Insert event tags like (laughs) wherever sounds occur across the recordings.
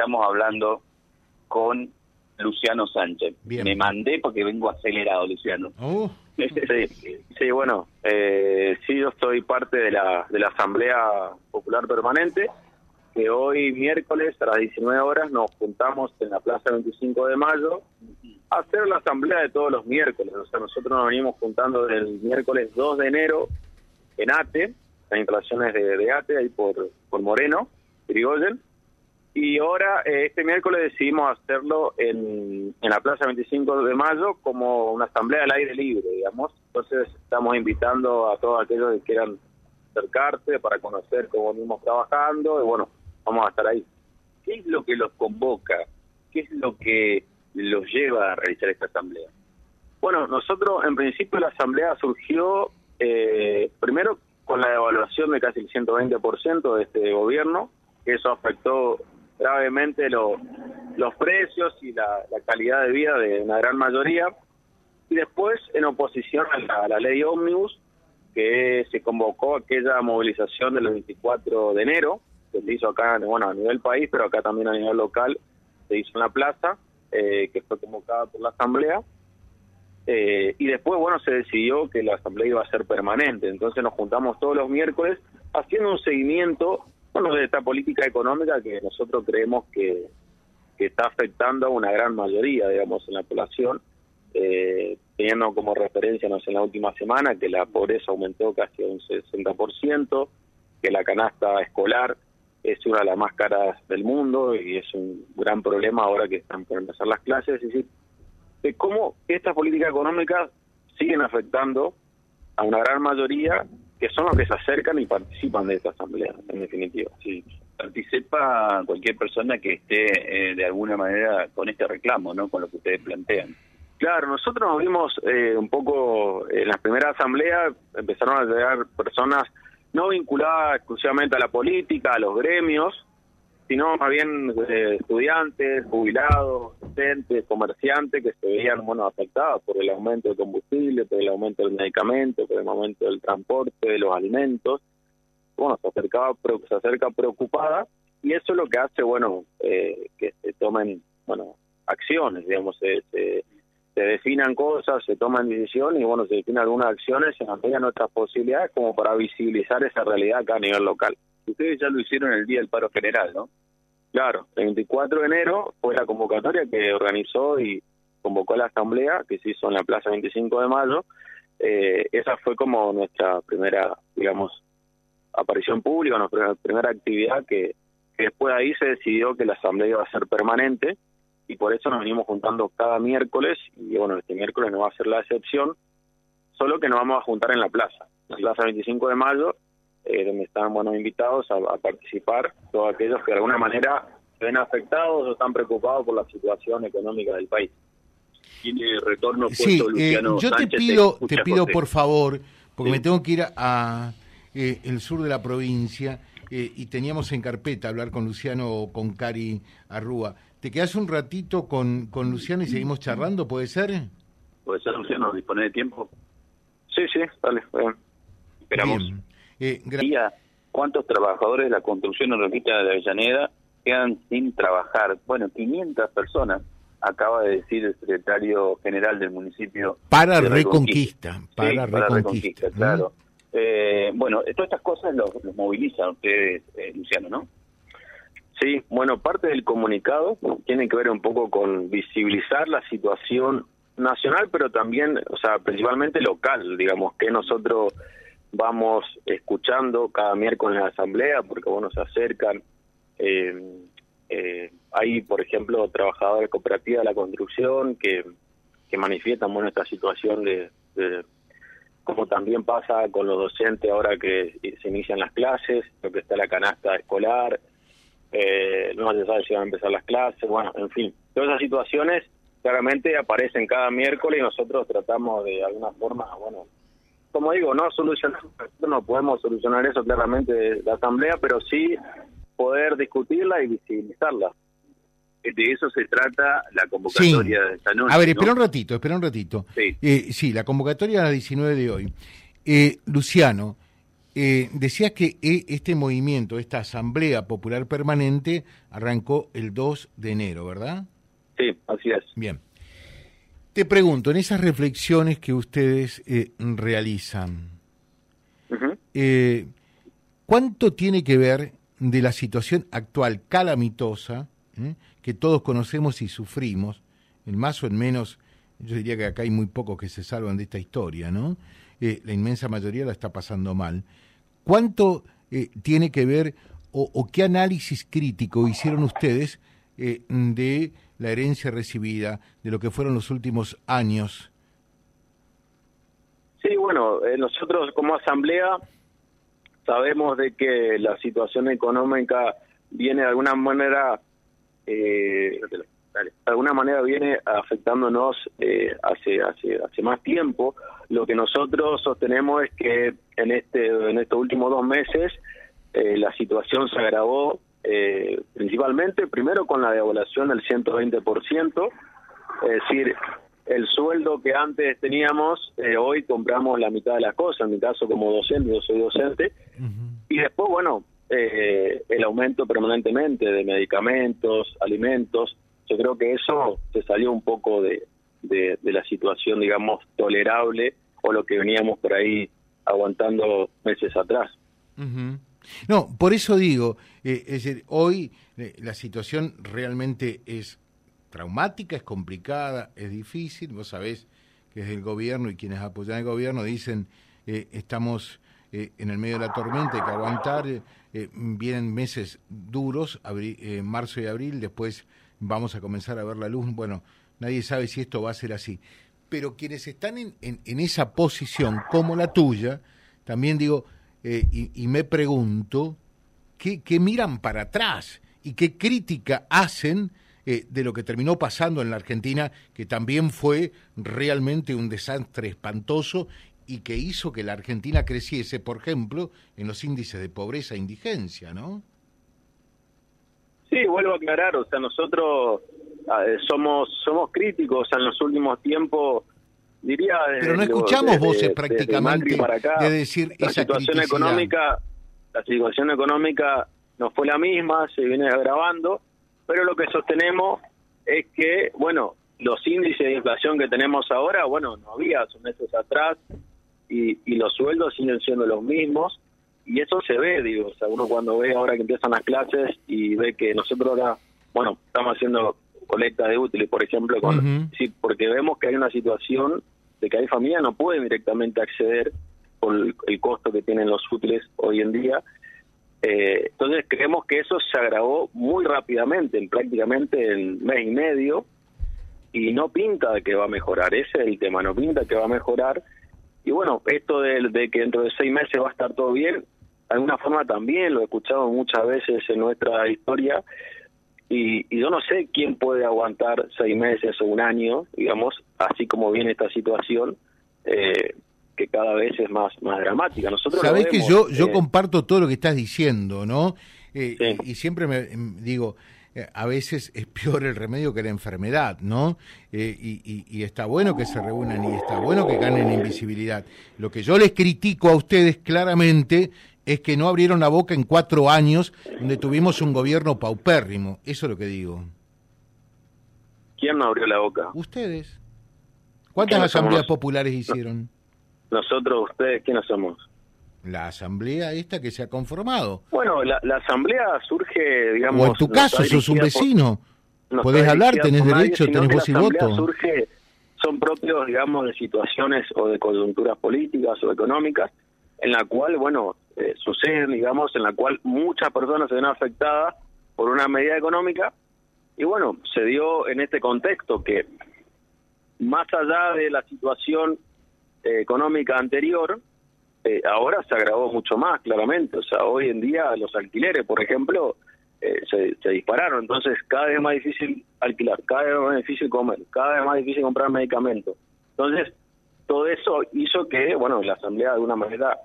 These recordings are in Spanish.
estamos hablando con Luciano Sánchez. Me mandé porque vengo acelerado, Luciano. Oh. (laughs) sí, bueno, eh, sí, yo soy parte de la, de la Asamblea Popular Permanente, que hoy miércoles a las 19 horas nos juntamos en la Plaza 25 de Mayo a hacer la asamblea de todos los miércoles. O sea, nosotros nos venimos juntando del miércoles 2 de enero en ATE, las instalaciones de, de ATE, ahí por, por Moreno, Irigoyen, y ahora, eh, este miércoles decidimos hacerlo en, en la Plaza 25 de Mayo como una asamblea al aire libre, digamos. Entonces estamos invitando a todos aquellos que quieran acercarse para conocer cómo venimos trabajando y bueno, vamos a estar ahí. ¿Qué es lo que los convoca? ¿Qué es lo que los lleva a realizar esta asamblea? Bueno, nosotros en principio la asamblea surgió eh, primero con la devaluación de casi el 120% de este gobierno, que eso afectó gravemente los precios y la, calidad de vida de una gran mayoría. Y después, en oposición a la, ley Omnibus, que se convocó aquella movilización del 24 de enero, que se hizo acá, bueno, a nivel país, pero acá también a nivel local, se hizo en la plaza, eh, que fue convocada por la Asamblea. Eh, y después, bueno, se decidió que la Asamblea iba a ser permanente. Entonces nos juntamos todos los miércoles haciendo un seguimiento bueno, de esta política económica que nosotros creemos que, que está afectando a una gran mayoría, digamos, en la población, eh, teniendo como referencia, no sé, en la última semana que la pobreza aumentó casi un 60%, que la canasta escolar es una de las más caras del mundo y es un gran problema ahora que están por empezar las clases, es decir, de cómo estas políticas económicas siguen afectando a una gran mayoría que son los que se acercan y participan de esta asamblea, en definitiva. Sí, participa cualquier persona que esté eh, de alguna manera con este reclamo, ¿no? Con lo que ustedes plantean. Claro, nosotros nos vimos eh, un poco en las primeras asambleas, empezaron a llegar personas no vinculadas exclusivamente a la política, a los gremios, sino más bien eh, estudiantes, jubilados, docentes, comerciantes que se veían bueno afectados por el aumento del combustible, por el aumento del medicamento, por el aumento del transporte, de los alimentos. Bueno, se acercaba, se acerca preocupada y eso es lo que hace, bueno, eh, que se tomen, bueno, acciones, digamos, se, se, definan cosas, se toman decisiones y, bueno, se definen algunas acciones en amplían nuestras posibilidades como para visibilizar esa realidad acá a nivel local. Ustedes ya lo hicieron el día del paro general, ¿no? Claro, el 24 de enero fue la convocatoria que organizó y convocó la asamblea que se hizo en la Plaza 25 de Mayo. Eh, esa fue como nuestra primera, digamos, aparición pública, nuestra primera actividad que, después de ahí se decidió que la asamblea iba a ser permanente y por eso nos venimos juntando cada miércoles y bueno, este miércoles no va a ser la excepción, solo que nos vamos a juntar en la plaza, la Plaza 25 de Mayo eh, donde están buenos invitados a, participar todos aquellos que de alguna manera se ven afectados o están preocupados por la situación económica del país. Tiene retorno sí, eh, yo te pido, te, pido por favor, porque me tengo que ir a, eh, el sur de la provincia y teníamos en carpeta hablar con Luciano o con Cari Arrúa. ¿Te quedas un ratito con, con Luciano y seguimos charlando? ¿Puede ser? ¿Puede ser, Luciano? ¿Dispone de tiempo? Sí, sí, dale. Esperamos. Eh, ¿Cuántos trabajadores de la construcción urbanística de Avellaneda quedan sin trabajar? Bueno, 500 personas, acaba de decir el secretario general del municipio. Para Reconquista. Para, Reconquista, claro. Eh, bueno, todas estas cosas los, movilizan ustedes, eh, Luciano, ¿no? Sí, bueno, parte del comunicado tiene que ver un poco con visibilizar la situación nacional, pero también, o sea, principalmente local, digamos, que nosotros vamos escuchando cada miércoles en la asamblea porque bueno se acercan eh, eh, hay por ejemplo trabajadores cooperativas de la construcción que, que manifiestan bueno esta situación de, como también pasa con los docentes ahora que se inician las clases lo que está la canasta escolar eh, no se sabe si van a empezar las clases bueno en fin todas esas situaciones claramente aparecen cada miércoles y nosotros tratamos de alguna forma bueno como digo, no solucionar, no podemos solucionar eso claramente de la Asamblea, pero sí poder discutirla y visibilizarla. De eso se trata la convocatoria de esta noche. A ver, espera un ratito, espera un ratito. Sí, eh, sí la convocatoria a las 19 de hoy. Eh, Luciano, eh, decías que eh, este movimiento, esta Asamblea Popular Permanente, arrancó el 2 de enero, ¿verdad? Sí, así es. Bien. Te pregunto, en esas reflexiones que ustedes eh, realizan, ¿cuánto tiene que ver de la situación actual calamitosa que todos conocemos y sufrimos, en más o en menos, yo diría que acá hay muy pocos que se salvan de esta historia, ¿no? Eh, la inmensa mayoría la está pasando mal. ¿Cuánto eh, tiene que ver o, qué análisis crítico hicieron ustedes eh, de la herencia recibida, de lo que fueron los últimos años? Sí, bueno, nosotros como asamblea sabemos de que la situación económica viene de alguna manera eh, de alguna manera viene afectándonos eh, hace, hace, hace más tiempo. Lo que nosotros sostenemos es que en, este, en estos últimos dos meses eh, la situación se agravó eh, principalmente, primero con la devaluación del 120%, es decir, el sueldo que antes teníamos, hoy compramos la mitad de las cosas, en mi caso como docente, yo soy docente, y después, bueno, el aumento permanentemente de medicamentos, alimentos, yo creo que eso se salió un poco de, de, la situación, digamos, tolerable o lo que veníamos por ahí aguantando meses atrás. No, por eso digo, eh, es decir, hoy eh, la situación realmente es traumática, es complicada, es difícil. Vos sabés que es el gobierno y quienes apoyan el gobierno dicen eh, estamos en el medio de la tormenta, hay que aguantar. vienen meses duros, marzo y abril, después vamos a comenzar a ver la luz. Bueno, nadie sabe si esto va a ser así. Pero quienes están en, en, esa posición, como la tuya, también digo, eh, y, me pregunto, ¿qué, ¿qué, miran para atrás y qué crítica hacen eh, de lo que terminó pasando en la Argentina, que también fue realmente un desastre espantoso y que hizo que la Argentina creciese, por ejemplo, en los índices de pobreza e indigencia, ¿no? Sí, vuelvo a aclarar, o sea, nosotros eh, somos somos críticos en los últimos tiempos, diría... Pero no escuchamos voces prácticamente de decir la situación económica, la situación económica no fue la misma, se viene agravando, pero lo que sostenemos es que, bueno, los índices de inflación que tenemos ahora, bueno, no había hace meses atrás y, y los sueldos siguen siendo los mismos y eso se ve, digo, o sea, uno cuando ve ahora que empiezan las clases y ve que nosotros ahora, bueno, estamos haciendo colecta de útiles, por ejemplo, con, sí, porque vemos que hay una situación de que hay familias no pueden directamente acceder por el, costo que tienen los útiles hoy en día. Eh, entonces creemos que eso se agravó muy rápidamente, en prácticamente en mes y medio, y no pinta de que va a mejorar, ese es el tema, no pinta que va a mejorar y bueno, esto de, que dentro de seis meses va a estar todo bien, de alguna forma también lo he escuchado muchas veces en nuestra historia. Y, yo no sé quién puede aguantar seis meses o un año, digamos, así como viene esta situación, eh, que cada vez es más, más dramática. Nosotros Sabés que yo, yo eh, comparto todo lo que estás diciendo, ¿no? Eh, y siempre me digo, eh, a veces es peor el remedio que la enfermedad, ¿no? Eh, y, está bueno que se reúnan y está bueno que ganen invisibilidad. Lo que yo les critico a ustedes claramente es que no abrieron la boca en cuatro años donde tuvimos un gobierno paupérrimo. Eso es lo que digo. ¿Quién no abrió la boca? Ustedes. ¿Cuántas asambleas populares hicieron? Nosotros, ustedes, ¿quiénes somos? La asamblea esta que se ha conformado. Bueno, la, asamblea surge, digamos... O en tu caso, sos un vecino. Podés hablar, tenés derecho, tenés voz y voto. surge, son propios, digamos, de situaciones o de coyunturas políticas o económicas, en la cual, bueno, eh, suceden, digamos, en la cual muchas personas se ven afectadas por una medida económica, y bueno, se dio en este contexto que, más allá de la situación eh, económica anterior, eh, ahora se agravó mucho más, claramente. O sea, hoy en día los alquileres, por ejemplo, eh, se, dispararon. Entonces, cada vez más difícil alquilar, cada vez más difícil comer, cada vez más difícil comprar medicamentos. Entonces, todo eso hizo que, bueno, la Asamblea de alguna manera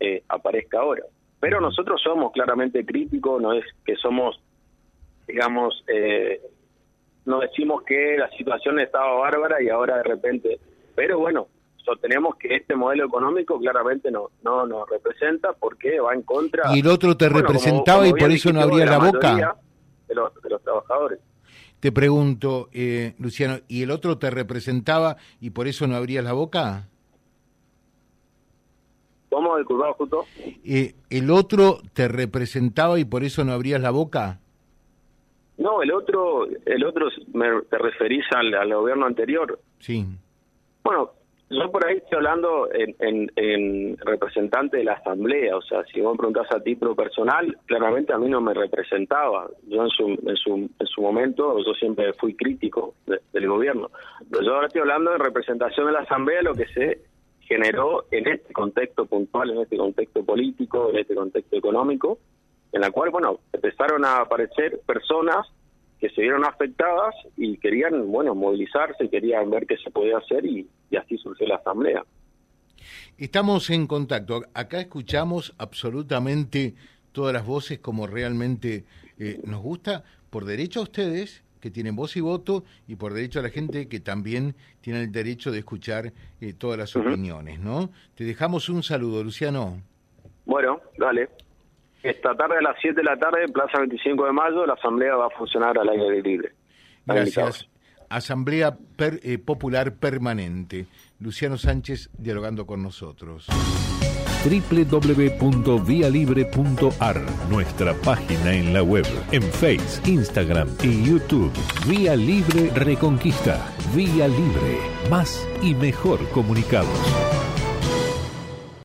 eh, aparezca ahora. Pero nosotros somos claramente críticos, no es que somos, digamos, no decimos que la situación estaba bárbara y ahora de repente, pero bueno, sostenemos que este modelo económico claramente no no nos representa porque va en contra. ¿Y el otro te representaba y por eso no abría la, boca? De los, de los trabajadores. Te pregunto, eh, Luciano, ¿y el otro te representaba y por eso no abrías la boca? ¿Cómo, disculpado, justo? Eh, ¿El otro te representaba y por eso no abrías la boca? No, el otro, el otro te referís al, al gobierno anterior. Sí. Bueno, yo por ahí estoy hablando en, en, representante de la asamblea, o sea, si vos me preguntás a título personal, claramente a mí no me representaba. Yo en su, en su, en su momento, yo siempre fui crítico del gobierno. Pero yo ahora estoy hablando en representación de la asamblea, lo que se generó en este contexto puntual, en este contexto político, en este contexto económico, en la cual, bueno, empezaron a aparecer personas que se vieron afectadas y querían, bueno, movilizarse, querían ver qué se podía hacer y, así surgió la asamblea. Estamos en contacto. Acá escuchamos absolutamente todas las voces como realmente eh, nos gusta, por derecho a ustedes, que tienen voz y voto, y por derecho a la gente que también tiene el derecho de escuchar eh, todas las opiniones, ¿no? Te dejamos un saludo, Luciano. Bueno, dale. Esta tarde a las 7 de la tarde, en Plaza 25 de Mayo, la asamblea va a funcionar al aire libre. Gracias. Asamblea eh, Popular Permanente. Luciano Sánchez dialogando con nosotros www.vialibre.ar, nuestra página en la web, en Face, Instagram y YouTube. Vía Libre Reconquista. Vía Libre. Más y mejor comunicados.